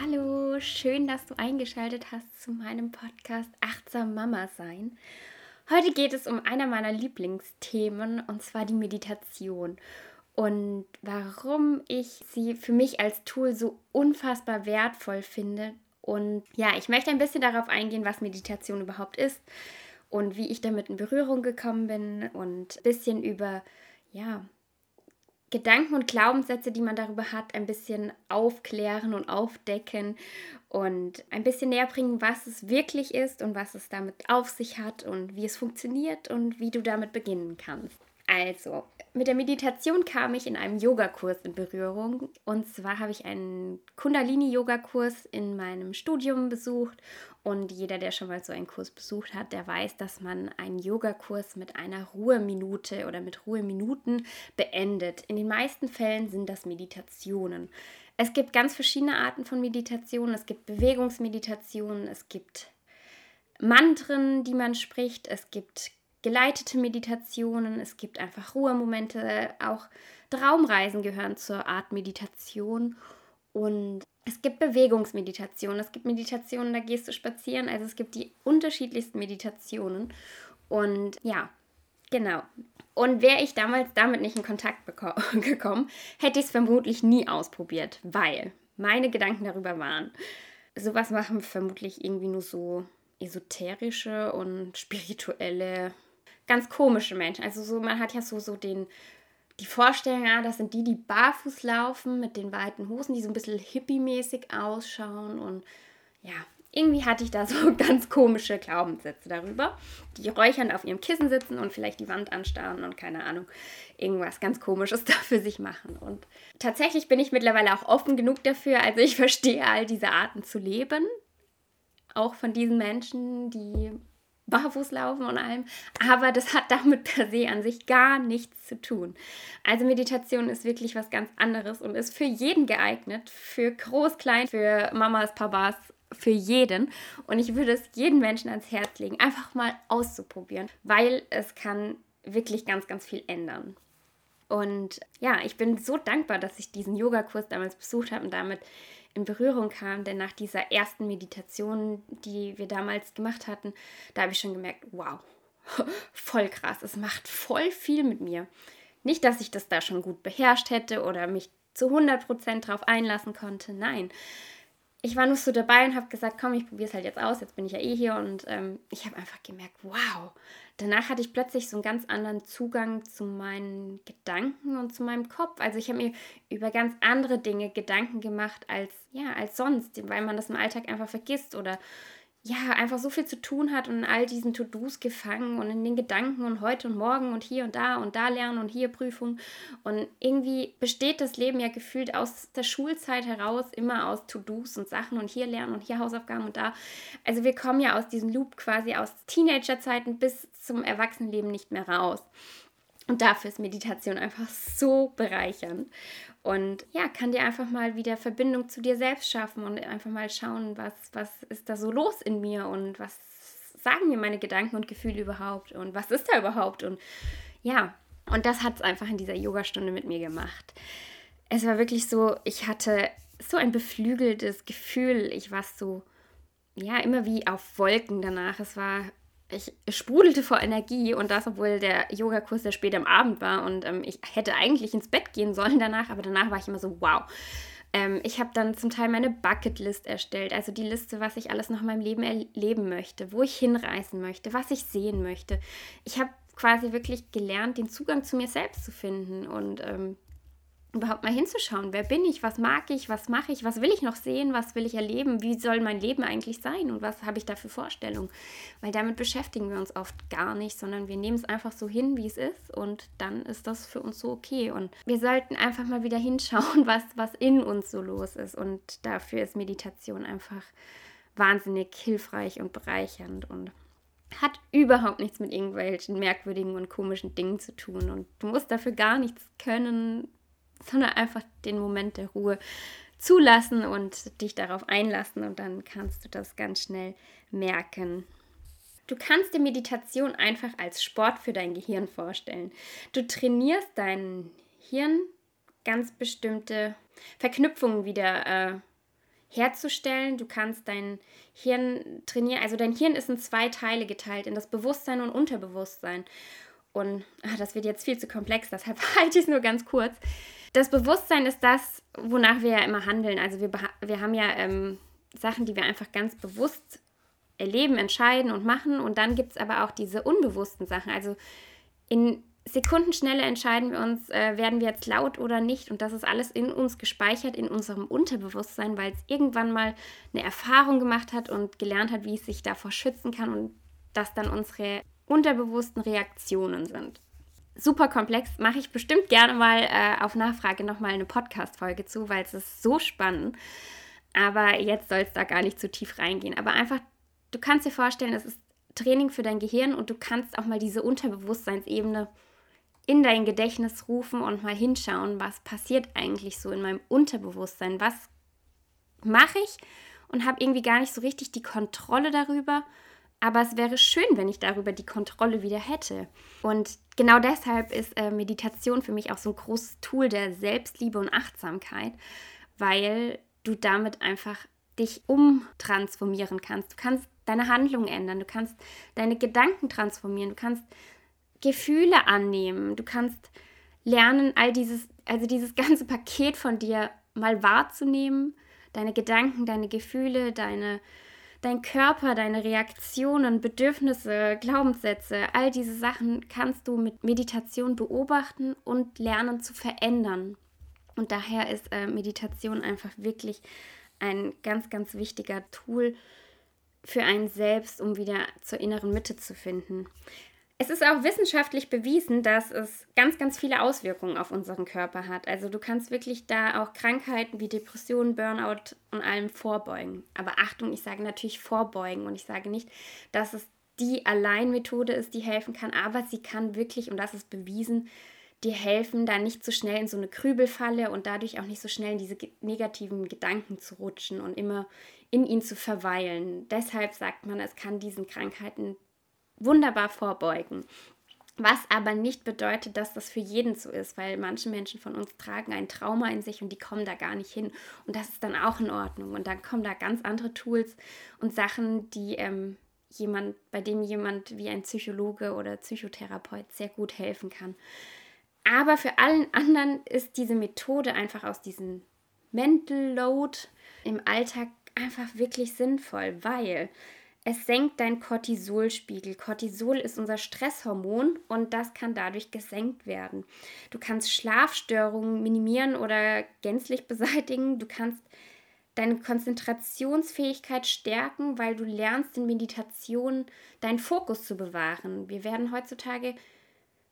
Hallo, schön, dass du eingeschaltet hast zu meinem Podcast Achtsam Mama sein. Heute geht es um einer meiner Lieblingsthemen und zwar die Meditation und warum ich sie für mich als Tool so unfassbar wertvoll finde. Und ja, ich möchte ein bisschen darauf eingehen, was Meditation überhaupt ist und wie ich damit in Berührung gekommen bin und ein bisschen über ja, Gedanken und Glaubenssätze, die man darüber hat, ein bisschen aufklären und aufdecken und ein bisschen näher bringen, was es wirklich ist und was es damit auf sich hat und wie es funktioniert und wie du damit beginnen kannst. Also, mit der Meditation kam ich in einem Yogakurs in Berührung. Und zwar habe ich einen Kundalini-Yogakurs in meinem Studium besucht. Und jeder, der schon mal so einen Kurs besucht hat, der weiß, dass man einen Yogakurs mit einer Ruheminute oder mit Ruheminuten beendet. In den meisten Fällen sind das Meditationen. Es gibt ganz verschiedene Arten von Meditationen. Es gibt Bewegungsmeditationen, es gibt Mantren, die man spricht, es gibt geleitete Meditationen, es gibt einfach Ruhemomente, auch Traumreisen gehören zur Art Meditation und es gibt Bewegungsmeditationen, es gibt Meditationen, da gehst du spazieren, also es gibt die unterschiedlichsten Meditationen und ja, genau. Und wäre ich damals damit nicht in Kontakt gekommen, hätte ich es vermutlich nie ausprobiert, weil meine Gedanken darüber waren, sowas machen vermutlich irgendwie nur so esoterische und spirituelle ganz komische Menschen. Also so, man hat ja so, so den, die Vorstellung, ja, das sind die, die barfuß laufen mit den weiten Hosen, die so ein bisschen hippie-mäßig ausschauen. Und ja, irgendwie hatte ich da so ganz komische Glaubenssätze darüber, die räuchernd auf ihrem Kissen sitzen und vielleicht die Wand anstarren und keine Ahnung, irgendwas ganz Komisches da für sich machen. Und tatsächlich bin ich mittlerweile auch offen genug dafür, also ich verstehe all diese Arten zu leben, auch von diesen Menschen, die barfuß laufen und allem, aber das hat damit per se an sich gar nichts zu tun. Also Meditation ist wirklich was ganz anderes und ist für jeden geeignet, für groß, klein, für Mamas, Papas, für jeden und ich würde es jedem Menschen ans Herz legen, einfach mal auszuprobieren, weil es kann wirklich ganz, ganz viel ändern. Und ja, ich bin so dankbar, dass ich diesen Yogakurs damals besucht habe und damit in Berührung kam, denn nach dieser ersten Meditation, die wir damals gemacht hatten, da habe ich schon gemerkt, wow, voll krass, es macht voll viel mit mir. Nicht, dass ich das da schon gut beherrscht hätte oder mich zu 100% drauf einlassen konnte, nein. Ich war nur so dabei und habe gesagt, komm, ich probiere es halt jetzt aus, jetzt bin ich ja eh hier und ähm, ich habe einfach gemerkt, wow, danach hatte ich plötzlich so einen ganz anderen Zugang zu meinen Gedanken und zu meinem Kopf. Also ich habe mir über ganz andere Dinge Gedanken gemacht als ja, als sonst, weil man das im Alltag einfach vergisst oder ja, einfach so viel zu tun hat und in all diesen To-Dos gefangen und in den Gedanken und heute und morgen und hier und da und da lernen und hier Prüfung. Und irgendwie besteht das Leben ja gefühlt aus der Schulzeit heraus immer aus To-Dos und Sachen und hier lernen und hier Hausaufgaben und da. Also wir kommen ja aus diesem Loop quasi aus Teenagerzeiten bis zum Erwachsenenleben nicht mehr raus. Und dafür ist Meditation einfach so bereichernd. Und ja, kann dir einfach mal wieder Verbindung zu dir selbst schaffen und einfach mal schauen, was, was ist da so los in mir und was sagen mir meine Gedanken und Gefühle überhaupt und was ist da überhaupt. Und ja, und das hat es einfach in dieser Yogastunde mit mir gemacht. Es war wirklich so, ich hatte so ein beflügeltes Gefühl. Ich war so, ja, immer wie auf Wolken danach. Es war ich sprudelte vor Energie und das, obwohl der Yogakurs sehr spät am Abend war und ähm, ich hätte eigentlich ins Bett gehen sollen danach, aber danach war ich immer so, wow. Ähm, ich habe dann zum Teil meine Bucketlist erstellt, also die Liste, was ich alles noch in meinem Leben erleben möchte, wo ich hinreisen möchte, was ich sehen möchte. Ich habe quasi wirklich gelernt, den Zugang zu mir selbst zu finden und ähm, überhaupt mal hinzuschauen, wer bin ich, was mag ich, was mache ich, was will ich noch sehen, was will ich erleben, wie soll mein Leben eigentlich sein? Und was habe ich da für Vorstellungen. Weil damit beschäftigen wir uns oft gar nicht, sondern wir nehmen es einfach so hin, wie es ist. Und dann ist das für uns so okay. Und wir sollten einfach mal wieder hinschauen, was, was in uns so los ist. Und dafür ist Meditation einfach wahnsinnig hilfreich und bereichernd und hat überhaupt nichts mit irgendwelchen merkwürdigen und komischen Dingen zu tun. Und du musst dafür gar nichts können, sondern einfach den Moment der Ruhe zulassen und dich darauf einlassen und dann kannst du das ganz schnell merken. Du kannst dir Meditation einfach als Sport für dein Gehirn vorstellen. Du trainierst dein Hirn ganz bestimmte Verknüpfungen wieder äh, herzustellen. Du kannst dein Hirn trainieren. Also dein Hirn ist in zwei Teile geteilt, in das Bewusstsein und Unterbewusstsein. Und ach, das wird jetzt viel zu komplex, deshalb halte ich es nur ganz kurz. Das Bewusstsein ist das, wonach wir ja immer handeln. Also wir, wir haben ja ähm, Sachen, die wir einfach ganz bewusst erleben, entscheiden und machen. Und dann gibt es aber auch diese unbewussten Sachen. Also in Sekundenschnelle entscheiden wir uns, äh, werden wir jetzt laut oder nicht. Und das ist alles in uns gespeichert, in unserem Unterbewusstsein, weil es irgendwann mal eine Erfahrung gemacht hat und gelernt hat, wie es sich davor schützen kann und das dann unsere unterbewussten Reaktionen sind. Super komplex, mache ich bestimmt gerne mal äh, auf Nachfrage nochmal eine Podcast-Folge zu, weil es ist so spannend. Aber jetzt soll es da gar nicht zu tief reingehen. Aber einfach, du kannst dir vorstellen, es ist Training für dein Gehirn und du kannst auch mal diese Unterbewusstseinsebene in dein Gedächtnis rufen und mal hinschauen, was passiert eigentlich so in meinem Unterbewusstsein, was mache ich und habe irgendwie gar nicht so richtig die Kontrolle darüber. Aber es wäre schön, wenn ich darüber die Kontrolle wieder hätte. Und genau deshalb ist äh, Meditation für mich auch so ein großes Tool der Selbstliebe und Achtsamkeit, weil du damit einfach dich umtransformieren kannst. Du kannst deine Handlung ändern, du kannst deine Gedanken transformieren, du kannst Gefühle annehmen. Du kannst lernen, all dieses, also dieses ganze Paket von dir mal wahrzunehmen. Deine Gedanken, deine Gefühle, deine, dein Körper, deine Reaktionen, Bedürfnisse, Glaubenssätze, all diese Sachen kannst du mit Meditation beobachten und lernen zu verändern. Und daher ist äh, Meditation einfach wirklich ein ganz, ganz wichtiger Tool für einen selbst, um wieder zur inneren Mitte zu finden. Es ist auch wissenschaftlich bewiesen, dass es ganz, ganz viele Auswirkungen auf unseren Körper hat. Also du kannst wirklich da auch Krankheiten wie Depressionen, Burnout und allem vorbeugen. Aber Achtung, ich sage natürlich vorbeugen und ich sage nicht, dass es die Alleinmethode ist, die helfen kann, aber sie kann wirklich, und das ist bewiesen, dir helfen, da nicht so schnell in so eine Krübelfalle und dadurch auch nicht so schnell in diese negativen Gedanken zu rutschen und immer in ihn zu verweilen. Deshalb sagt man, es kann diesen Krankheiten wunderbar vorbeugen. Was aber nicht bedeutet, dass das für jeden so ist, weil manche Menschen von uns tragen ein Trauma in sich und die kommen da gar nicht hin. Und das ist dann auch in Ordnung. Und dann kommen da ganz andere Tools und Sachen, die ähm, jemand, bei dem jemand wie ein Psychologe oder Psychotherapeut sehr gut helfen kann. Aber für allen anderen ist diese Methode einfach aus diesem Mental Load im Alltag einfach wirklich sinnvoll, weil es senkt deinen Cortisolspiegel. Cortisol ist unser Stresshormon und das kann dadurch gesenkt werden. Du kannst Schlafstörungen minimieren oder gänzlich beseitigen. Du kannst deine Konzentrationsfähigkeit stärken, weil du lernst in Meditation deinen Fokus zu bewahren. Wir werden heutzutage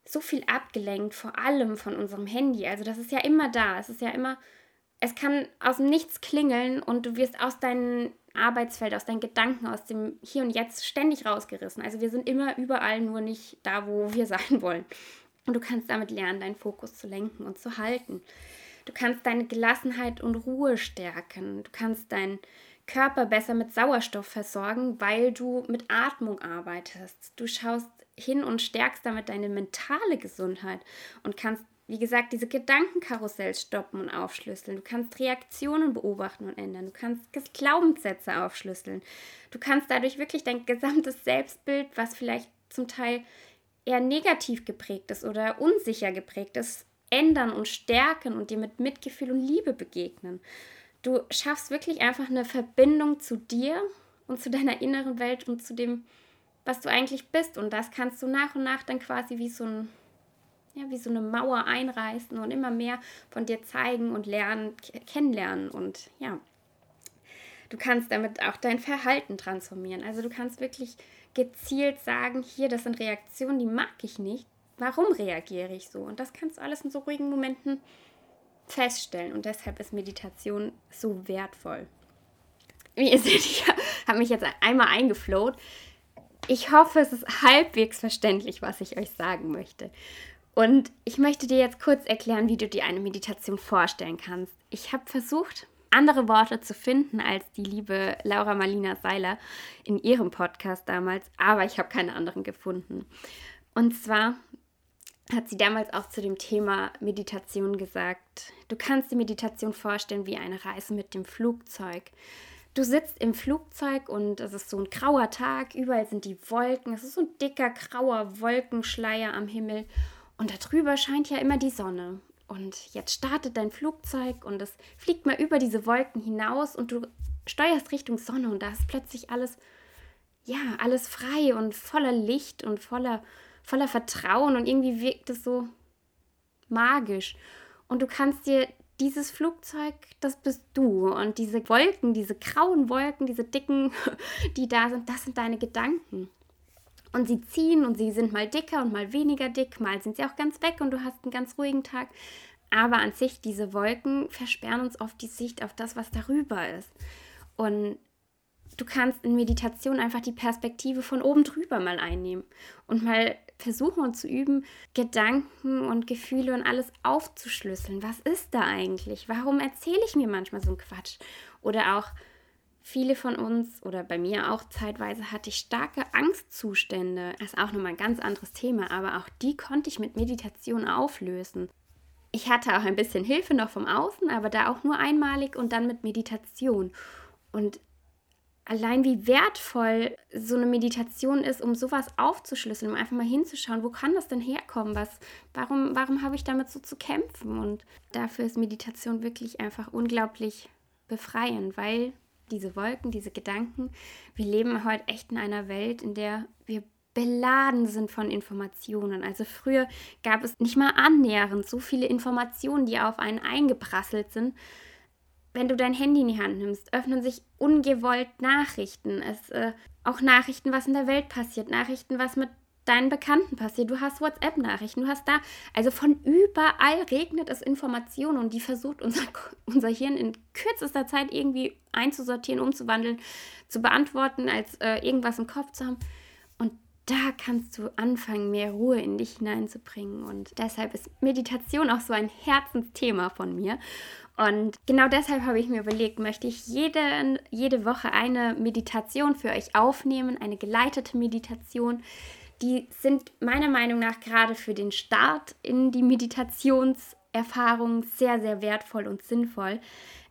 so viel abgelenkt, vor allem von unserem Handy. Also das ist ja immer da. Es ist ja immer, es kann aus dem Nichts klingeln und du wirst aus deinen Arbeitsfeld, aus deinen Gedanken, aus dem Hier und Jetzt ständig rausgerissen. Also wir sind immer überall, nur nicht da, wo wir sein wollen. Und du kannst damit lernen, deinen Fokus zu lenken und zu halten. Du kannst deine Gelassenheit und Ruhe stärken. Du kannst deinen Körper besser mit Sauerstoff versorgen, weil du mit Atmung arbeitest. Du schaust hin und stärkst damit deine mentale Gesundheit und kannst wie gesagt, diese Gedankenkarussells stoppen und aufschlüsseln. Du kannst Reaktionen beobachten und ändern. Du kannst Glaubenssätze aufschlüsseln. Du kannst dadurch wirklich dein gesamtes Selbstbild, was vielleicht zum Teil eher negativ geprägt ist oder unsicher geprägt ist, ändern und stärken und dir mit Mitgefühl und Liebe begegnen. Du schaffst wirklich einfach eine Verbindung zu dir und zu deiner inneren Welt und zu dem, was du eigentlich bist. Und das kannst du nach und nach dann quasi wie so ein ja, wie so eine Mauer einreißen und immer mehr von dir zeigen und lernen, kennenlernen und ja, du kannst damit auch dein Verhalten transformieren. Also du kannst wirklich gezielt sagen, hier, das sind Reaktionen, die mag ich nicht. Warum reagiere ich so? Und das kannst du alles in so ruhigen Momenten feststellen. Und deshalb ist Meditation so wertvoll. Wie ihr seht, ich habe mich jetzt einmal eingeflowt. ich hoffe, es ist halbwegs verständlich, was ich euch sagen möchte. Und ich möchte dir jetzt kurz erklären, wie du dir eine Meditation vorstellen kannst. Ich habe versucht, andere Worte zu finden als die liebe Laura Marlina Seiler in ihrem Podcast damals, aber ich habe keine anderen gefunden. Und zwar hat sie damals auch zu dem Thema Meditation gesagt, du kannst die Meditation vorstellen wie eine Reise mit dem Flugzeug. Du sitzt im Flugzeug und es ist so ein grauer Tag, überall sind die Wolken, es ist so ein dicker grauer Wolkenschleier am Himmel und darüber scheint ja immer die Sonne. Und jetzt startet dein Flugzeug und es fliegt mal über diese Wolken hinaus und du steuerst Richtung Sonne und da ist plötzlich alles, ja, alles frei und voller Licht und voller, voller Vertrauen und irgendwie wirkt es so magisch. Und du kannst dir dieses Flugzeug, das bist du. Und diese Wolken, diese grauen Wolken, diese dicken, die da sind, das sind deine Gedanken. Und sie ziehen und sie sind mal dicker und mal weniger dick, mal sind sie auch ganz weg und du hast einen ganz ruhigen Tag. Aber an sich, diese Wolken versperren uns oft die Sicht auf das, was darüber ist. Und du kannst in Meditation einfach die Perspektive von oben drüber mal einnehmen und mal versuchen und zu üben, Gedanken und Gefühle und alles aufzuschlüsseln. Was ist da eigentlich? Warum erzähle ich mir manchmal so einen Quatsch? Oder auch, Viele von uns oder bei mir auch zeitweise hatte ich starke Angstzustände. Das ist auch nochmal ein ganz anderes Thema, aber auch die konnte ich mit Meditation auflösen. Ich hatte auch ein bisschen Hilfe noch vom Außen, aber da auch nur einmalig und dann mit Meditation. Und allein wie wertvoll so eine Meditation ist, um sowas aufzuschlüsseln, um einfach mal hinzuschauen, wo kann das denn herkommen? Was, warum, warum habe ich damit so zu kämpfen? Und dafür ist Meditation wirklich einfach unglaublich befreiend, weil diese Wolken, diese Gedanken. Wir leben heute echt in einer Welt, in der wir beladen sind von Informationen. Also früher gab es nicht mal annähernd so viele Informationen, die auf einen eingeprasselt sind. Wenn du dein Handy in die Hand nimmst, öffnen sich ungewollt Nachrichten. Es äh, auch Nachrichten, was in der Welt passiert, Nachrichten, was mit deinen Bekannten passiert. Du hast WhatsApp-Nachrichten, du hast da, also von überall regnet es Informationen und die versucht unser, unser Hirn in kürzester Zeit irgendwie einzusortieren, umzuwandeln, zu beantworten, als äh, irgendwas im Kopf zu haben. Und da kannst du anfangen, mehr Ruhe in dich hineinzubringen. Und deshalb ist Meditation auch so ein Herzensthema von mir. Und genau deshalb habe ich mir überlegt, möchte ich jede, jede Woche eine Meditation für euch aufnehmen, eine geleitete Meditation, die sind meiner Meinung nach gerade für den Start in die Meditationserfahrung sehr, sehr wertvoll und sinnvoll,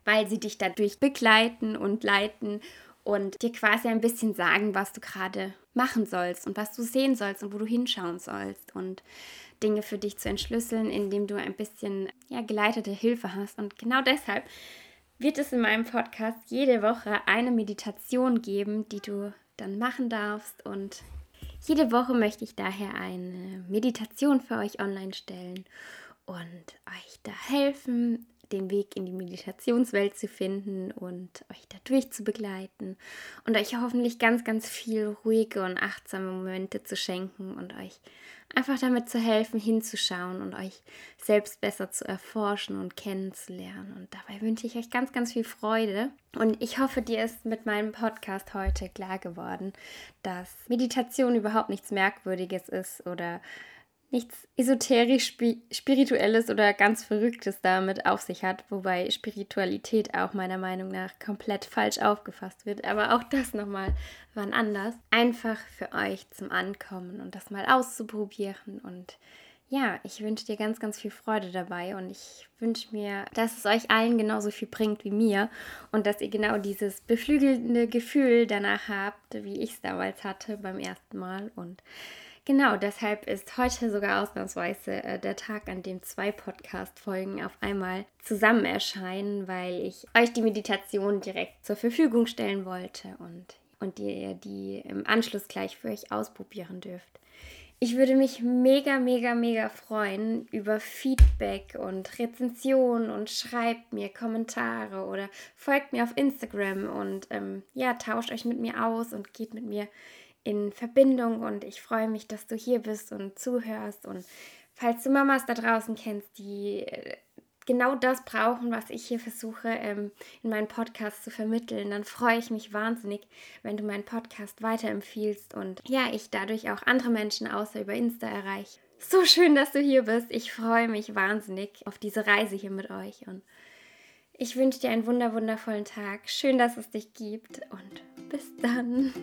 weil sie dich dadurch begleiten und leiten und dir quasi ein bisschen sagen, was du gerade machen sollst und was du sehen sollst und wo du hinschauen sollst und Dinge für dich zu entschlüsseln, indem du ein bisschen ja, geleitete Hilfe hast. Und genau deshalb wird es in meinem Podcast jede Woche eine Meditation geben, die du dann machen darfst und jede Woche möchte ich daher eine Meditation für euch online stellen und euch da helfen, den Weg in die Meditationswelt zu finden und euch dadurch zu begleiten und euch hoffentlich ganz, ganz viel ruhige und achtsame Momente zu schenken und euch einfach damit zu helfen, hinzuschauen und euch selbst besser zu erforschen und kennenzulernen. Und dabei wünsche ich euch ganz, ganz viel Freude. Und ich hoffe, dir ist mit meinem Podcast heute klar geworden, dass Meditation überhaupt nichts Merkwürdiges ist oder nichts esoterisch spirituelles oder ganz verrücktes damit auf sich hat, wobei Spiritualität auch meiner Meinung nach komplett falsch aufgefasst wird, aber auch das nochmal wann anders. Einfach für euch zum Ankommen und das mal auszuprobieren. Und ja, ich wünsche dir ganz, ganz viel Freude dabei. Und ich wünsche mir, dass es euch allen genauso viel bringt wie mir. Und dass ihr genau dieses beflügelnde Gefühl danach habt, wie ich es damals hatte beim ersten Mal. Und Genau, deshalb ist heute sogar ausnahmsweise äh, der Tag, an dem zwei Podcast-Folgen auf einmal zusammen erscheinen, weil ich euch die Meditation direkt zur Verfügung stellen wollte und, und ihr die im Anschluss gleich für euch ausprobieren dürft. Ich würde mich mega, mega, mega freuen über Feedback und Rezensionen und schreibt mir Kommentare oder folgt mir auf Instagram und ähm, ja, tauscht euch mit mir aus und geht mit mir in Verbindung und ich freue mich, dass du hier bist und zuhörst und falls du Mamas da draußen kennst, die äh, genau das brauchen, was ich hier versuche ähm, in meinen Podcast zu vermitteln, dann freue ich mich wahnsinnig, wenn du meinen Podcast weiterempfiehlst und ja, ich dadurch auch andere Menschen außer über Insta erreiche. So schön, dass du hier bist. Ich freue mich wahnsinnig auf diese Reise hier mit euch und ich wünsche dir einen wunder wundervollen Tag. Schön, dass es dich gibt und bis dann.